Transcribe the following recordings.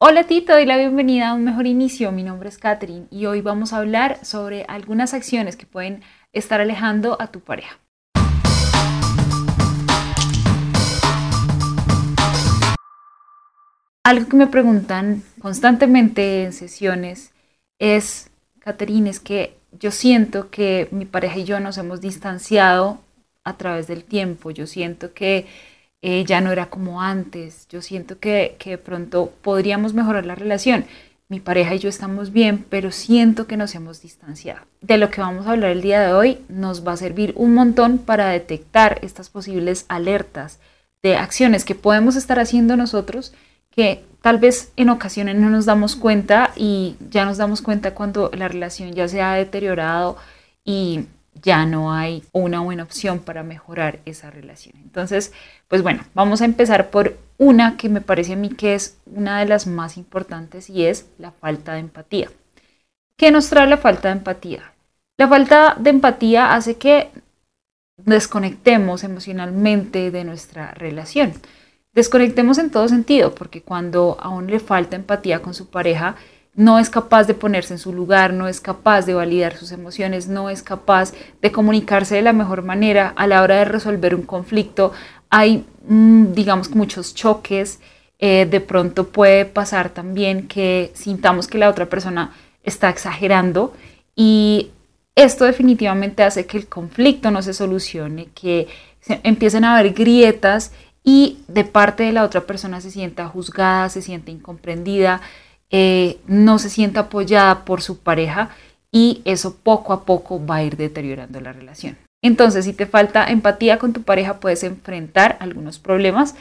Hola a ti, te doy la bienvenida a un mejor inicio. Mi nombre es Catherine y hoy vamos a hablar sobre algunas acciones que pueden estar alejando a tu pareja. Algo que me preguntan constantemente en sesiones es, Catherine, es que yo siento que mi pareja y yo nos hemos distanciado a través del tiempo. Yo siento que eh, ya no era como antes. Yo siento que, que de pronto podríamos mejorar la relación. Mi pareja y yo estamos bien, pero siento que nos hemos distanciado. De lo que vamos a hablar el día de hoy nos va a servir un montón para detectar estas posibles alertas de acciones que podemos estar haciendo nosotros que tal vez en ocasiones no nos damos cuenta y ya nos damos cuenta cuando la relación ya se ha deteriorado y ya no hay una buena opción para mejorar esa relación. Entonces, pues bueno, vamos a empezar por una que me parece a mí que es una de las más importantes y es la falta de empatía. ¿Qué nos trae la falta de empatía? La falta de empatía hace que desconectemos emocionalmente de nuestra relación. Desconectemos en todo sentido, porque cuando aún le falta empatía con su pareja, no es capaz de ponerse en su lugar, no es capaz de validar sus emociones, no es capaz de comunicarse de la mejor manera a la hora de resolver un conflicto. Hay, mm, digamos, muchos choques. Eh, de pronto puede pasar también que sintamos que la otra persona está exagerando y esto definitivamente hace que el conflicto no se solucione, que empiecen a haber grietas y de parte de la otra persona se sienta juzgada, se siente incomprendida, eh, no se sienta apoyada por su pareja y eso poco a poco va a ir deteriorando la relación. Entonces, si te falta empatía con tu pareja, puedes enfrentar algunos problemas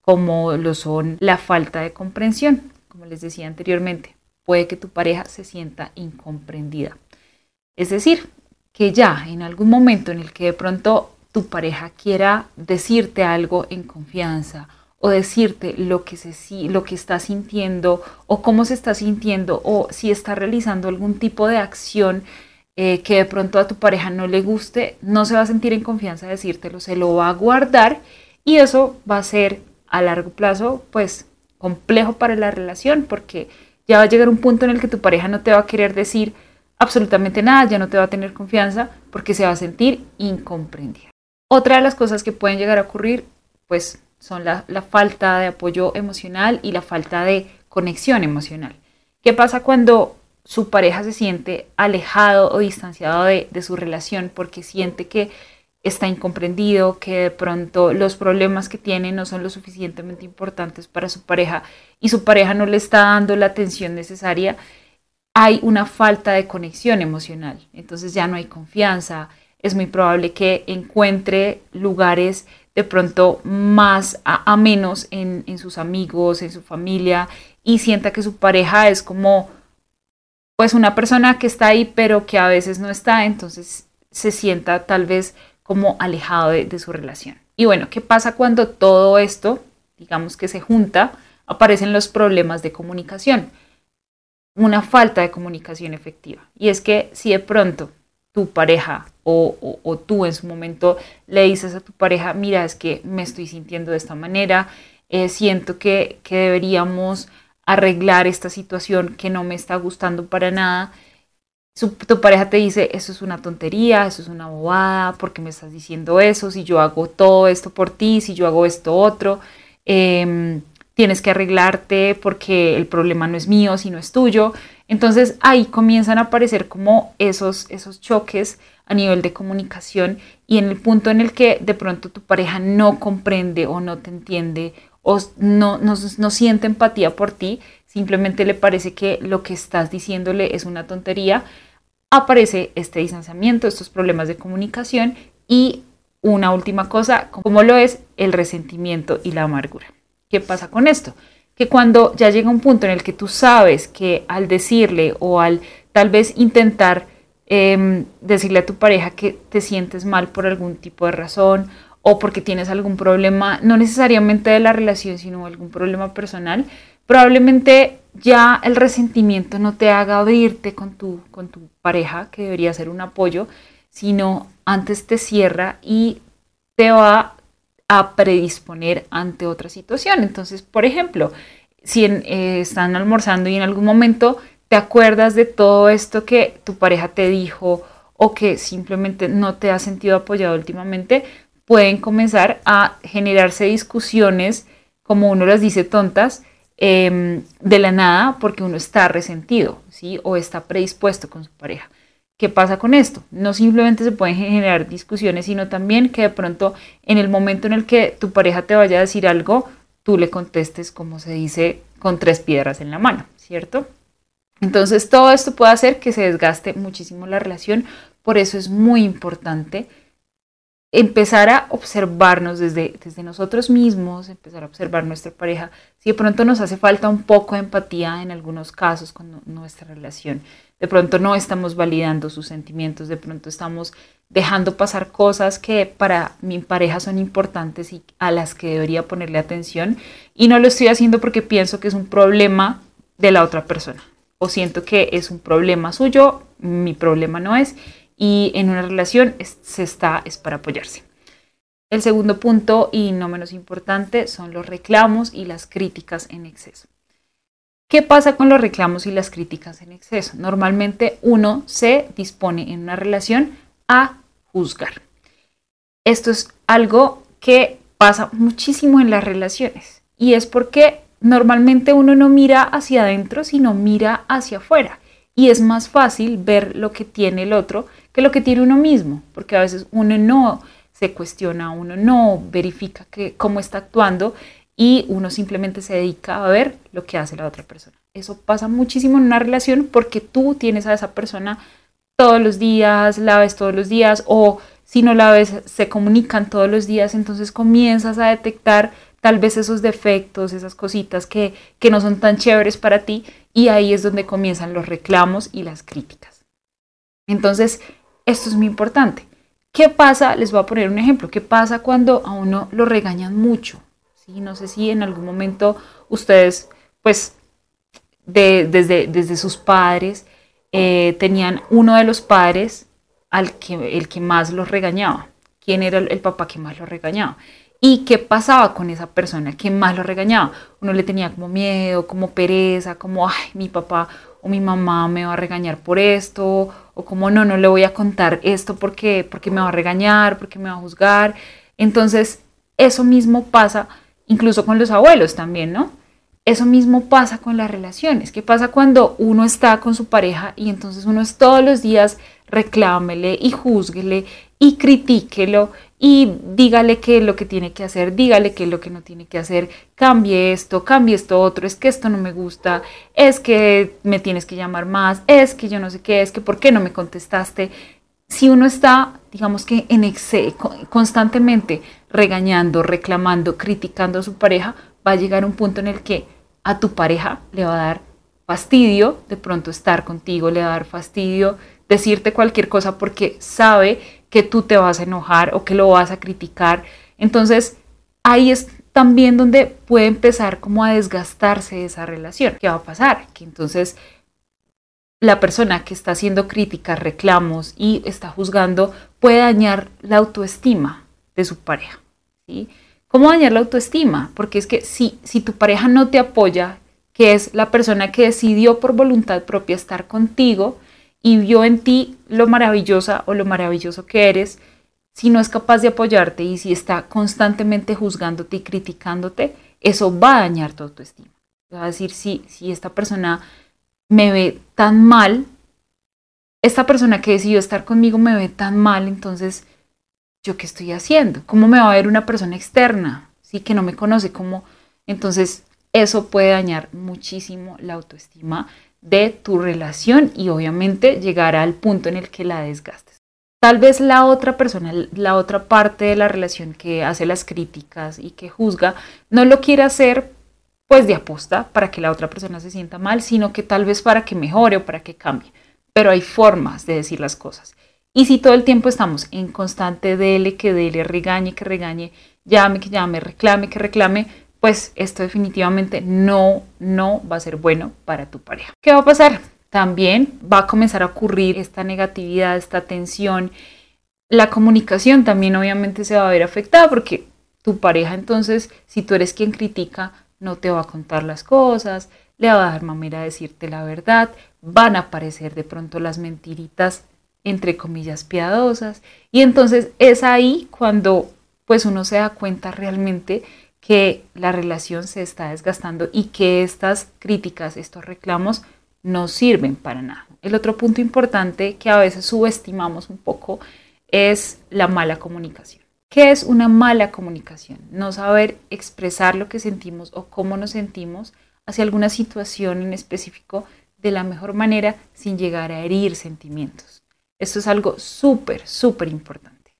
como lo son la falta de comprensión, como les decía anteriormente. Puede que tu pareja se sienta incomprendida. Es decir, que ya en algún momento en el que de pronto tu pareja quiera decirte algo en confianza o decirte lo que, se, lo que está sintiendo o cómo se está sintiendo o si está realizando algún tipo de acción eh, que de pronto a tu pareja no le guste, no se va a sentir en confianza de decírtelo, se lo va a guardar y eso va a ser a largo plazo pues complejo para la relación porque ya va a llegar un punto en el que tu pareja no te va a querer decir absolutamente nada, ya no te va a tener confianza porque se va a sentir incomprendida. Otra de las cosas que pueden llegar a ocurrir pues son la, falta de apoyo emocional y la falta de conexión emocional. ¿Qué pasa cuando su pareja se siente alejado o distanciado de, de, su relación porque siente que está incomprendido, que de pronto los problemas que tiene no son lo suficientemente importantes para su pareja y su pareja no le está dando la atención necesaria, hay una falta de conexión emocional. Entonces ya no hay confianza, es muy probable que encuentre lugares de pronto más a, menos en, en, sus amigos, en su familia, y sienta que su pareja es como pues una persona que está ahí pero que a veces no está, entonces se sienta tal vez como alejado de, de su relación. Y bueno, ¿qué pasa cuando todo esto, digamos que se junta, aparecen los problemas de comunicación? Una falta de comunicación efectiva. Y es que si de pronto tu pareja o, tú en su momento le dices a tu pareja, mira, es que me estoy sintiendo de esta manera, eh, siento que, que deberíamos arreglar esta situación que no me está gustando para nada. tu pareja te dice, eso es una tontería, eso es una bobada, ¿por qué me estás diciendo eso? Si yo hago todo esto por ti, si yo hago esto otro, em, tienes que arreglarte porque el problema no es mío, sino es tuyo. Entonces ahí comienzan a aparecer como esos, esos choques a nivel de comunicación y en el punto en el que de pronto tu pareja no comprende o no te entiende o no, no, no siente empatía por ti, simplemente le parece que lo que estás diciéndole es una tontería, aparece este distanciamiento, estos problemas de comunicación y una última cosa, como lo es el resentimiento y la amargura. ¿Qué pasa con esto? Que cuando ya llega un punto en el que tú sabes que al decirle o al tal vez intentar Em, decirle a tu pareja que te sientes mal por algún tipo de razón o porque tienes algún problema, no necesariamente de la relación, sino algún problema personal, probablemente ya el resentimiento no te haga abrirte con tu, con tu pareja, que debería ser un apoyo, sino antes te cierra y te va a predisponer ante otra situación. Entonces, por ejemplo, si eh, están almorzando y en algún momento te acuerdas de todo esto que tu pareja te dijo o que simplemente no te ha sentido apoyado últimamente, pueden comenzar a generarse discusiones, como uno las dice tontas, em, de la nada porque uno está resentido, ¿sí? O está predispuesto con su pareja. ¿Qué pasa con esto? No simplemente se pueden generar discusiones, sino también que de pronto en el momento en el que tu pareja te vaya a decir algo, tú le contestes, como se dice, con tres piedras en la mano, ¿cierto? Entonces todo esto puede hacer que se desgaste muchísimo la relación, por eso es muy importante empezar a observarnos desde, nosotros mismos, empezar a observar nuestra pareja, si de pronto nos hace falta un poco de empatía en algunos casos con nuestra relación, de pronto no estamos validando sus sentimientos, de pronto estamos dejando pasar cosas que para mi pareja son importantes y a las que debería ponerle atención y no lo estoy haciendo porque pienso que es un problema de la otra persona o siento que es un problema suyo, mi problema no es y en una relación se está es para apoyarse. El segundo punto y no menos importante son los reclamos y las críticas en exceso. ¿Qué pasa con los reclamos y las críticas en exceso? Normalmente uno se dispone en una relación a juzgar. Esto es algo que pasa muchísimo en las relaciones y es porque normalmente uno no mira hacia adentro, sino mira hacia afuera y es más fácil ver lo que tiene el otro que lo que tiene uno mismo, porque a veces uno no se cuestiona, uno no verifica que, cómo está actuando y uno simplemente se dedica a ver lo que hace la otra persona. Eso pasa muchísimo en una relación porque tú tienes a esa persona todos los días, la ves todos los días o si no la ves se comunican todos los días, entonces comienzas a detectar tal vez esos defectos, esas cositas que, que no son tan chéveres para ti y ahí es donde comienzan los reclamos y las críticas. Entonces, esto es muy importante. ¿Qué pasa? Les voy a poner un ejemplo. ¿Qué pasa cuando a uno lo regañan mucho? ¿Sí? No sé si en algún momento ustedes, pues, desde, desde sus padres, eh, tenían uno de los padres al que, el que más los regañaba. ¿Quién era el, el papá que más los regañaba? ¿Y qué pasaba con esa persona que más lo regañaba? Uno le tenía como miedo, como pereza, como, ay, mi papá o mi mamá me va a regañar por esto, o como no, no le voy a contar esto porque, porque me va a regañar, porque me va a juzgar. Entonces, eso mismo pasa incluso con los abuelos también, ¿no? Eso mismo pasa con las relaciones. ¿Qué pasa cuando uno está con su pareja y entonces uno es todos los días reclámele y juzguele y critíquelo y dígale qué es lo que tiene que hacer, dígale qué es lo que no tiene que hacer, cambie esto, cambie esto otro, es que esto no me gusta, es que me tienes que llamar más, es que yo no sé qué, es que por qué no me contestaste. Si uno está, digamos que en exceso, constantemente regañando, reclamando, criticando a su pareja, va a llegar un punto en el que a tu pareja le va a dar fastidio de pronto estar contigo, le va a dar fastidio decirte cualquier cosa porque sabe que tú te vas a enojar o que lo vas a criticar. Entonces, ahí es también donde puede empezar como a desgastarse esa relación. ¿Qué va a pasar? Que entonces la persona que está haciendo críticas, reclamos y está juzgando puede dañar la autoestima de su pareja. ¿Cómo dañar la autoestima? Porque es que si, si tu pareja no te apoya, que es la persona que decidió por voluntad propia estar contigo, y vio en ti lo maravillosa o lo maravilloso que eres, si no es capaz de apoyarte y si está constantemente juzgándote y criticándote, eso va a dañar tu autoestima. Va a decir, si, si esta persona me ve tan mal, esta persona que decidió estar conmigo me ve tan mal, entonces, ¿yo qué estoy haciendo? ¿Cómo me va a ver una persona externa? Sí, que no me conoce, ¿cómo? Entonces, eso puede dañar muchísimo la autoestima de tu relación y obviamente llegar al punto en el que la desgastes. Tal vez la otra persona, la otra parte de la relación que hace las críticas y que juzga, no lo quiere hacer pues de aposta para que la otra persona se sienta mal, sino que tal vez para que mejore o para que cambie. Pero hay formas de decir las cosas. Y si todo el tiempo estamos en constante dele, que dele, regañe, que regañe, llame, que llame, reclame, que reclame, pues esto definitivamente no, no va a ser bueno para tu pareja. ¿Qué va a pasar? También va a comenzar a ocurrir esta negatividad, esta tensión. La comunicación también obviamente se va a ver afectada porque tu pareja entonces, si tú eres quien critica, no te va a contar las cosas, le va a dar mamera a decirte la verdad, van a aparecer de pronto las mentiritas entre comillas piadosas y entonces es ahí cuando pues uno se da cuenta realmente que la relación se está desgastando y que estas críticas, estos reclamos no sirven para nada. El otro punto importante que a veces subestimamos un poco es la mala comunicación. ¿Qué es una mala comunicación? No saber expresar lo que sentimos o cómo nos sentimos hacia alguna situación en específico de la mejor manera sin llegar a herir sentimientos. Esto es algo súper, súper importante.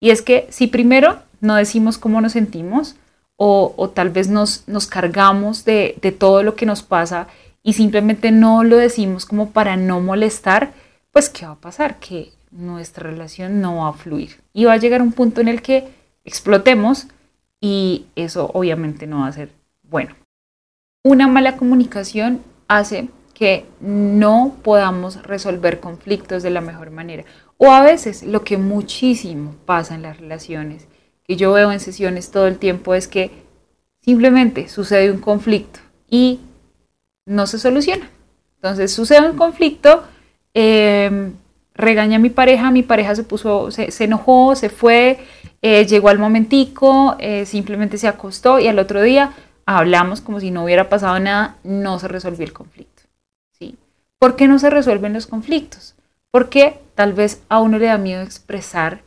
Y es que si primero no decimos cómo nos sentimos o, tal vez nos, nos cargamos de, de todo lo que nos pasa y simplemente no lo decimos como para no molestar, pues ¿qué va a pasar? Que nuestra relación no va a fluir y va a llegar un punto en el que explotemos y eso obviamente no va a ser bueno. Una mala comunicación hace que no podamos resolver conflictos de la mejor manera. O a veces lo que muchísimo pasa en las relaciones, que yo veo en sesiones todo el tiempo, es que simplemente sucede un conflicto y no se soluciona. Entonces sucede un conflicto, eh, regaña a mi pareja, mi pareja se puso, se, enojó, se fue, eh, llegó al momentico, eh, simplemente se acostó y al otro día hablamos como si no hubiera pasado nada, no se resolvió el conflicto. ¿sí? ¿Por qué no se resuelven los conflictos? Porque tal vez a uno le da miedo expresar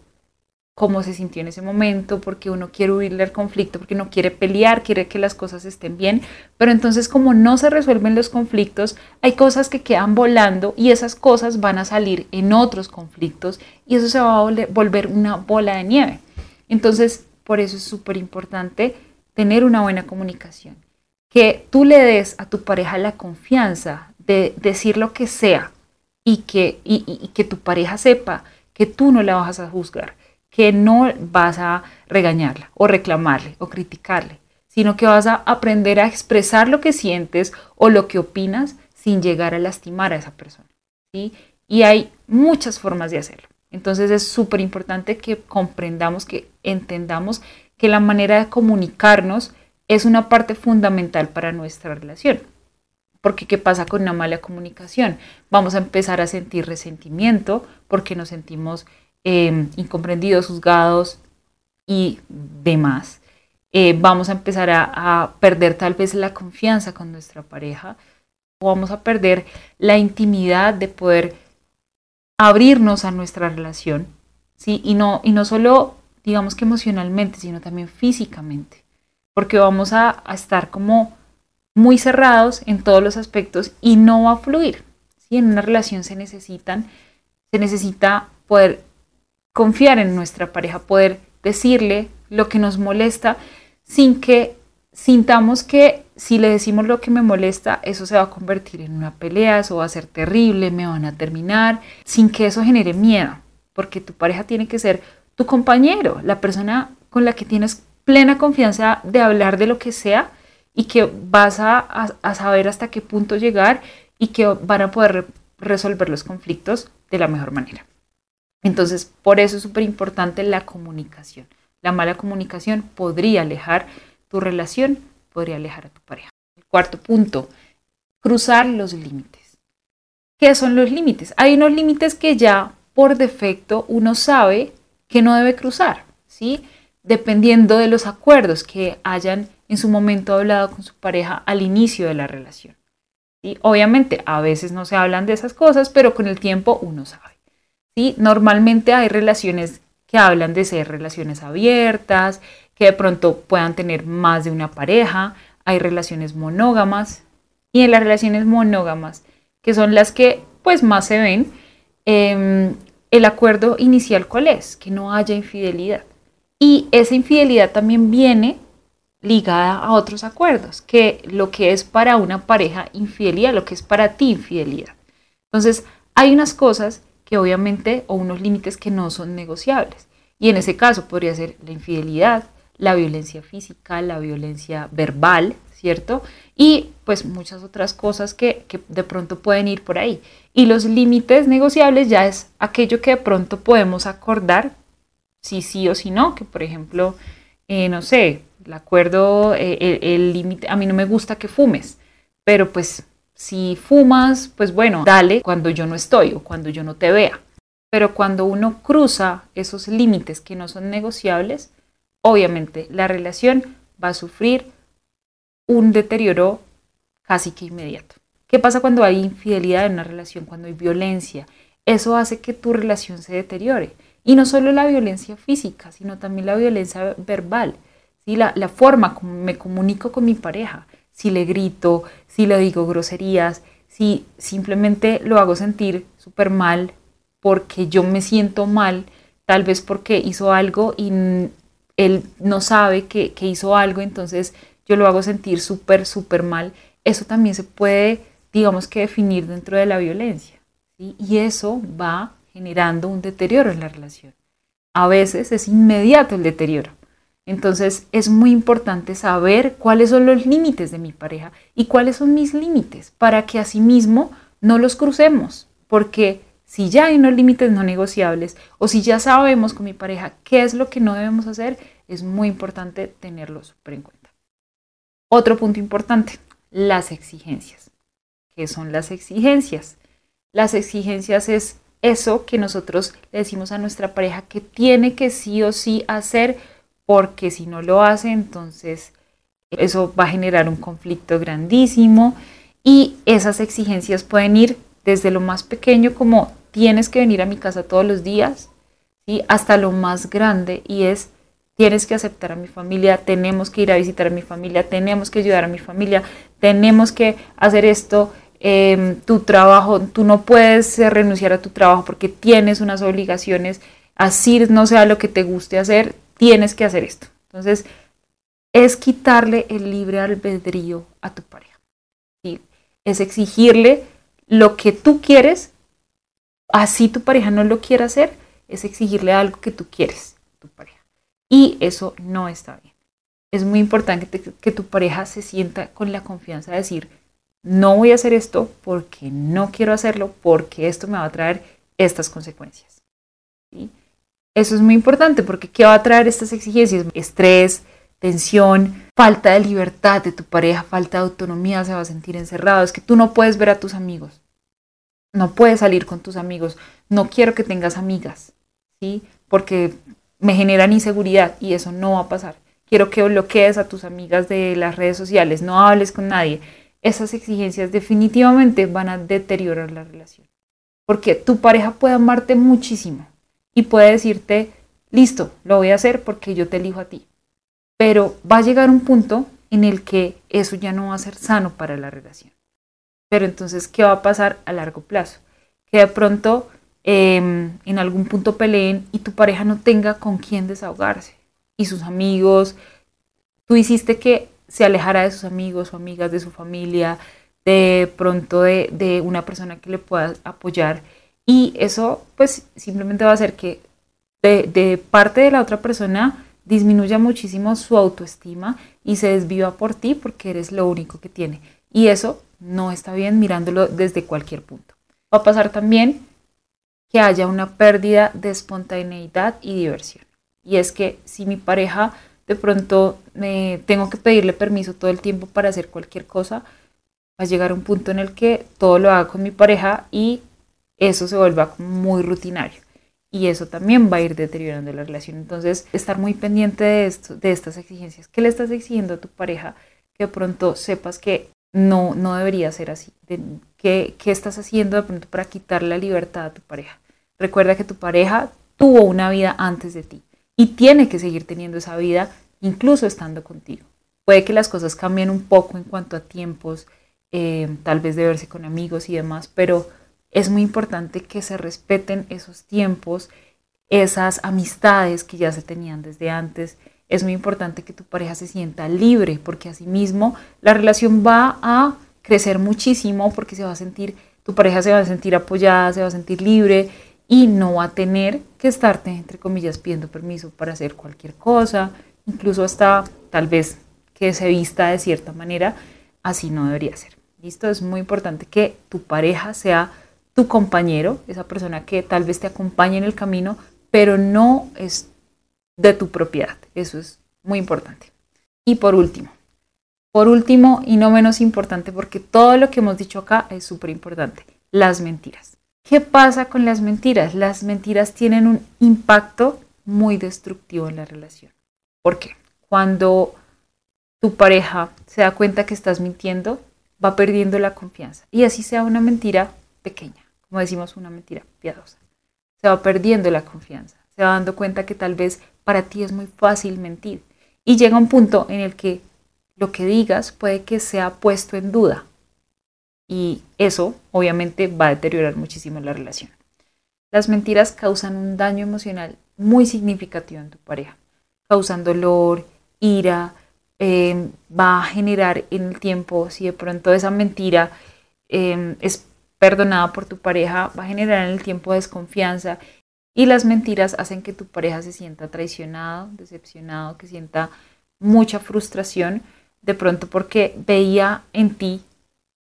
cómo se sintió en ese momento, porque uno quiere huirle al conflicto, porque no quiere pelear, quiere que las cosas estén bien, pero entonces como no se resuelven los conflictos, hay cosas que quedan volando y esas cosas van a salir en otros conflictos y eso se va a volver una bola de nieve. Entonces, por eso es súper importante tener una buena comunicación, que tú le des a tu pareja la confianza de decir lo que sea y que, y que tu pareja sepa que tú no la vas a juzgar que no vas a regañarla o reclamarle o criticarle, sino que vas a aprender a expresar lo que sientes o lo que opinas sin llegar a lastimar a esa persona. Y hay muchas formas de hacerlo. Entonces es súper importante que comprendamos, que entendamos que la manera de comunicarnos es una parte fundamental para nuestra relación. Porque ¿qué pasa con una mala comunicación? Vamos a empezar a sentir resentimiento porque nos sentimos Em, incomprendidos, juzgados y demás. Eh, vamos a empezar a, perder tal vez la confianza con nuestra pareja o vamos a perder la intimidad de poder abrirnos a nuestra relación, ¿sí? Y no, y no solo, digamos que emocionalmente, sino también físicamente, porque vamos a, a estar como muy cerrados en todos los aspectos y no va a fluir. ¿sí? En una relación se necesitan, se necesita poder confiar en nuestra pareja, poder decirle lo que nos molesta sin que sintamos que si le decimos lo que me molesta, eso se va a convertir en una pelea, eso va a ser terrible, me van a terminar, sin que eso genere miedo, porque tu pareja tiene que ser tu compañero, la persona con la que tienes plena confianza de hablar de lo que sea y que vas a, a saber hasta qué punto llegar y que van a poder resolver los conflictos de la mejor manera. Entonces, por eso es súper importante la comunicación. La mala comunicación podría alejar tu relación, podría alejar a tu pareja. El cuarto punto, cruzar los límites. ¿Qué son los límites? Hay unos límites que ya por defecto uno sabe que no debe cruzar, ¿sí? Dependiendo de los acuerdos que hayan en su momento hablado con su pareja al inicio de la relación. ¿sí? Obviamente, a veces no se hablan de esas cosas, pero con el tiempo uno sabe. ¿Sí? Normalmente hay relaciones que hablan de ser relaciones abiertas, que de pronto puedan tener más de una pareja, hay relaciones monógamas y en las relaciones monógamas, que son las que pues más se ven, em, el acuerdo inicial cuál es, que no haya infidelidad. Y esa infidelidad también viene ligada a otros acuerdos, que lo que es para una pareja infidelidad, lo que es para ti infidelidad. Entonces, hay unas cosas que obviamente, o unos límites que no son negociables. Y en ese caso podría ser la infidelidad, la violencia física, la violencia verbal, ¿cierto? Y pues muchas otras cosas que, de pronto pueden ir por ahí. Y los límites negociables ya es aquello que de pronto podemos acordar, si sí o si no, que por ejemplo, eh, no sé, el acuerdo, eh, el límite, a mí no me gusta que fumes, pero pues si fumas, pues bueno, dale cuando yo no estoy o cuando yo no te vea. Pero cuando uno cruza esos límites que no son negociables, obviamente la relación va a sufrir un deterioro casi que inmediato. ¿Qué pasa cuando hay infidelidad en una relación, cuando hay violencia? Eso hace que tu relación se deteriore. Y no solo la violencia física, sino también la violencia verbal. ¿sí? La, la forma como me comunico con mi pareja, si le grito, si le digo groserías, si simplemente lo hago sentir súper mal porque yo me siento mal, tal vez porque hizo algo y él no sabe que, hizo algo, entonces yo lo hago sentir súper, súper mal. Eso también se puede, digamos que, definir dentro de la violencia. Y eso va generando un deterioro en la relación. A veces es inmediato el deterioro. Entonces es muy importante saber cuáles son los límites de mi pareja y cuáles son mis límites para que asimismo no los crucemos, porque si ya hay unos límites no negociables o si ya sabemos con mi pareja qué es lo que no debemos hacer, es muy importante tenerlo súper en cuenta. Otro punto importante, las exigencias. ¿Qué son las exigencias? Las exigencias es eso que nosotros le decimos a nuestra pareja que tiene que sí o sí hacer, porque si no lo hace, entonces eso va a generar un conflicto grandísimo y esas exigencias pueden ir desde lo más pequeño como tienes que venir a mi casa todos los días, hasta lo más grande y es tienes que aceptar a mi familia, tenemos que ir a visitar a mi familia, tenemos que ayudar a mi familia, tenemos que hacer esto, em, tu trabajo, tú no puedes renunciar a tu trabajo porque tienes unas obligaciones, así no sea lo que te guste hacer, tienes que hacer esto. Entonces, es quitarle el libre albedrío a tu pareja. ¿sí? Es exigirle lo que tú quieres así tu pareja no lo quiere hacer, es exigirle algo que tú quieres a tu pareja. Y eso no está bien. Es muy importante que, tu pareja se sienta con la confianza de decir, no voy a hacer esto porque no quiero hacerlo, porque esto me va a traer estas consecuencias. Eso es muy importante porque ¿qué va a traer estas exigencias? Estrés, tensión, falta de libertad de tu pareja, falta de autonomía, se va a sentir encerrado, es que tú no puedes ver a tus amigos, no puedes salir con tus amigos, no quiero que tengas amigas, ¿sí? Porque me generan inseguridad y eso no va a pasar. Quiero que bloquees a tus amigas de las redes sociales, no hables con nadie. Esas exigencias definitivamente van a deteriorar la relación. Porque tu pareja puede amarte muchísimo y puede decirte, listo, lo voy a hacer porque yo te elijo a ti. Pero va a llegar un punto en el que eso ya no va a ser sano para la relación. Pero entonces, ¿qué va a pasar a largo plazo? Que de pronto em, en algún punto peleen y tu pareja no tenga con quién desahogarse. Y sus amigos, tú hiciste que se alejara de sus amigos o amigas, de su familia, de pronto de, de una persona que le pueda apoyar. Y eso pues simplemente va a hacer que de, parte de la otra persona disminuya muchísimo su autoestima y se desviva por ti porque eres lo único que tiene. Y eso no está bien mirándolo desde cualquier punto. Va a pasar también que haya una pérdida de espontaneidad y diversión. Y es que si mi pareja de pronto me tengo que pedirle permiso todo el tiempo para hacer cualquier cosa, va a llegar un punto en el que todo lo haga con mi pareja y eso se vuelva muy rutinario. Y eso también va a ir deteriorando la relación. Entonces, estar muy pendiente de, esto, de estas exigencias. ¿Qué le estás exigiendo a tu pareja? Que de pronto sepas que no, no debería ser así. ¿Qué, ¿Qué estás haciendo de pronto para quitar la libertad a tu pareja? Recuerda que tu pareja tuvo una vida antes de ti y tiene que seguir teniendo esa vida incluso estando contigo. Puede que las cosas cambien un poco en cuanto a tiempos, eh, tal vez de verse con amigos y demás, pero es muy importante que se respeten esos tiempos, esas amistades que ya se tenían desde antes, es muy importante que tu pareja se sienta libre, porque asimismo la relación va a crecer muchísimo porque se va a sentir, tu pareja se va a sentir apoyada, se va a sentir libre y no va a tener que estarte, entre comillas, pidiendo permiso para hacer cualquier cosa, incluso hasta tal vez que se vista de cierta manera, así no debería ser. ¿Listo? Es muy importante que tu pareja sea tu compañero, esa persona que tal vez te acompañe en el camino, pero no es de tu propiedad. Eso es muy importante. Y por último, por último y no menos importante, porque todo lo que hemos dicho acá es súper importante, las mentiras. ¿Qué pasa con las mentiras? Las mentiras tienen un impacto muy destructivo en la relación. ¿Por qué? Cuando tu pareja se da cuenta que estás mintiendo, va perdiendo la confianza. Y así sea una mentira pequeña, como decimos, una mentira piadosa. Se va perdiendo la confianza, se va dando cuenta que tal vez para ti es muy fácil mentir. Y llega un punto en el que lo que digas puede que sea puesto en duda. Y eso obviamente va a deteriorar muchísimo la relación. Las mentiras causan un daño emocional muy significativo en tu pareja. Causan dolor, ira, Em, va a generar en el tiempo, si de pronto esa mentira em, es perdonada por tu pareja, va a generar en el tiempo desconfianza y las mentiras hacen que tu pareja se sienta traicionado, decepcionado, que sienta mucha frustración, de pronto porque veía en ti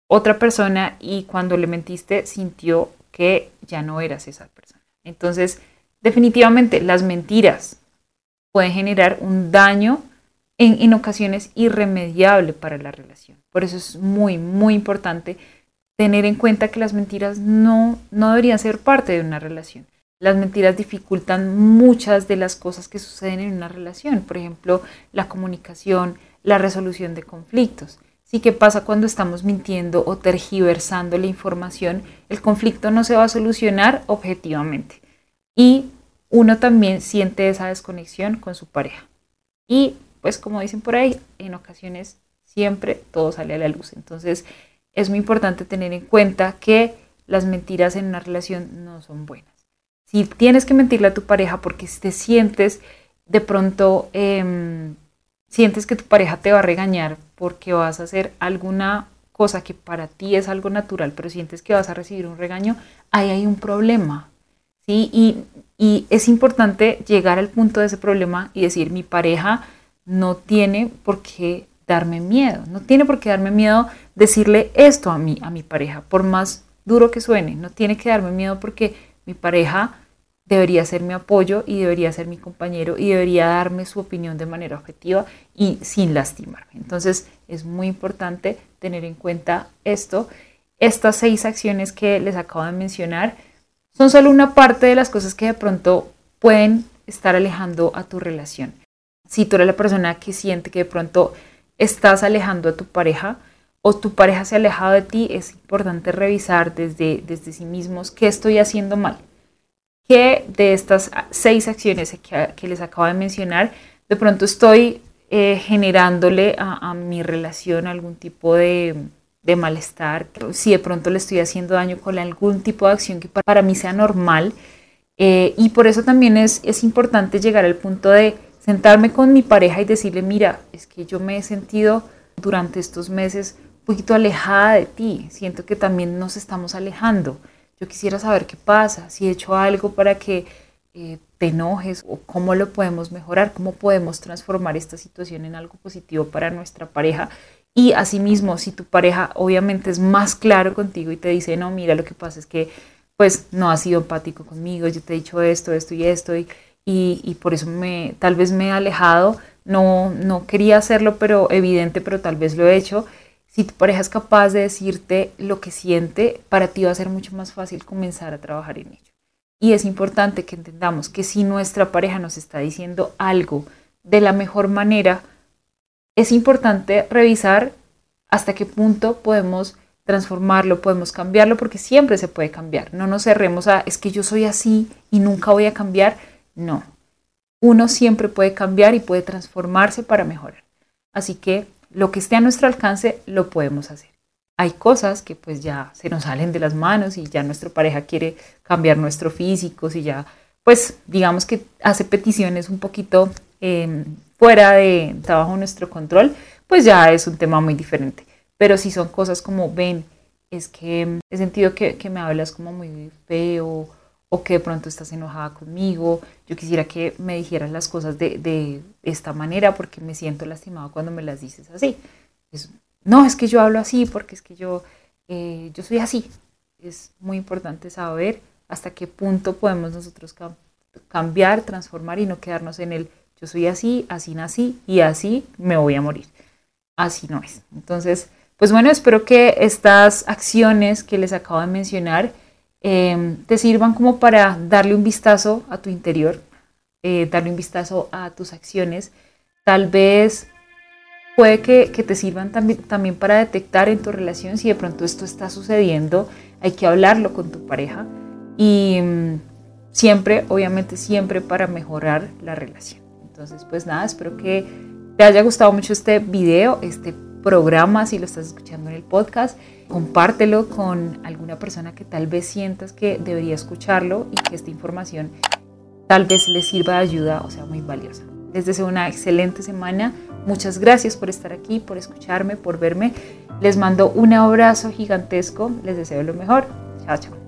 otra persona y cuando le mentiste sintió que ya no eras esa persona. Entonces, definitivamente las mentiras pueden generar un daño en, ocasiones irremediable para la relación. Por eso es muy, muy importante tener en cuenta que las mentiras no, no deberían ser parte de una relación. Las mentiras dificultan muchas de las cosas que suceden en una relación, por ejemplo, la comunicación, la resolución de conflictos. Sí, ¿qué pasa cuando estamos mintiendo o tergiversando la información? El conflicto no se va a solucionar objetivamente. Y uno también siente esa desconexión con su pareja. Y pues como dicen por ahí, en ocasiones siempre todo sale a la luz. Entonces es muy importante tener en cuenta que las mentiras en una relación no son buenas. Si tienes que mentirle a tu pareja porque te sientes de pronto, em, sientes que tu pareja te va a regañar porque vas a hacer alguna cosa que para ti es algo natural, pero sientes que vas a recibir un regaño, ahí hay un problema. ¿sí? Y, y es importante llegar al punto de ese problema y decir, mi pareja no tiene por qué darme miedo, no tiene por qué darme miedo decirle esto a mí, a mi pareja, por más duro que suene, no tiene que darme miedo porque mi pareja debería ser mi apoyo y debería ser mi compañero y debería darme su opinión de manera objetiva y sin lastimarme. Entonces es muy importante tener en cuenta esto. Estas seis acciones que les acabo de mencionar son solo una parte de las cosas que de pronto pueden estar alejando a tu relación si tú eres la persona que siente que de pronto estás alejando a tu pareja o tu pareja se ha alejado de ti, es importante revisar desde, desde sí mismos qué estoy haciendo mal. ¿Qué de estas seis acciones que, les acabo de mencionar, de pronto estoy eh, generándole a, mi relación algún tipo de, malestar? Si de pronto le estoy haciendo daño con algún tipo de acción que para mí sea normal. Eh, y por eso también es, es importante llegar al punto de sentarme con mi pareja y decirle, mira, es que yo me he sentido durante estos meses un poquito alejada de ti, siento que también nos estamos alejando. Yo quisiera saber qué pasa, si he hecho algo para que eh, te enojes o cómo lo podemos mejorar, cómo podemos transformar esta situación en algo positivo para nuestra pareja. Y asimismo, si tu pareja obviamente es más claro contigo y te dice, no, mira, lo que pasa es que pues no has sido empático conmigo, yo te he dicho esto, esto y esto, y y, por eso me, tal vez me he alejado, no, no quería hacerlo, pero evidente, pero tal vez lo he hecho. Si tu pareja es capaz de decirte lo que siente, para ti va a ser mucho más fácil comenzar a trabajar en ello. Y es importante que entendamos que si nuestra pareja nos está diciendo algo de la mejor manera, es importante revisar hasta qué punto podemos transformarlo, podemos cambiarlo, porque siempre se puede cambiar. No nos cerremos a, es que yo soy así y nunca voy a cambiar no. Uno siempre puede cambiar y puede transformarse para mejorar. Así que lo que esté a nuestro alcance lo podemos hacer. Hay cosas que pues ya se nos salen de las manos y ya nuestra pareja quiere cambiar nuestro físico, si ya pues digamos que hace peticiones un poquito em, fuera de trabajo nuestro control, pues ya es un tema muy diferente. Pero si son cosas como ven, es que he sentido que, que me hablas como muy feo o que de pronto estás enojada conmigo, yo quisiera que me dijeras las cosas de, esta manera porque me siento lastimado cuando me las dices así. no, es que yo hablo así porque es que yo, eh, yo soy así. Es muy importante saber hasta qué punto podemos nosotros cambiar, transformar y no quedarnos en el yo soy así, así nací y así me voy a morir. Así no es. Entonces, pues bueno, espero que estas acciones que les acabo de mencionar em, te sirvan como para darle un vistazo a tu interior, eh, darle un vistazo a tus acciones. Tal vez puede que, te sirvan también, para detectar en tu relación si de pronto esto está sucediendo. Hay que hablarlo con tu pareja y mm, siempre, obviamente siempre para mejorar la relación. Entonces, pues nada, espero que te haya gustado mucho este video, este programa, si lo estás escuchando en el podcast, compártelo con alguna persona que tal vez sientas que debería escucharlo y que esta información tal vez le sirva de ayuda o sea muy valiosa. Les deseo una excelente semana. Muchas gracias por estar aquí, por escucharme, por verme. Les mando un abrazo gigantesco. Les deseo lo mejor. Chao, chao.